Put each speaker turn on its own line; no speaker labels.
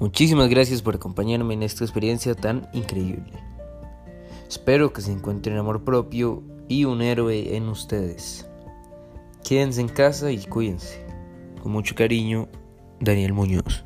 Muchísimas gracias por acompañarme en esta experiencia tan increíble. Espero que se encuentren amor propio y un héroe en ustedes. Quédense en casa y cuídense. Con mucho cariño, Daniel Muñoz.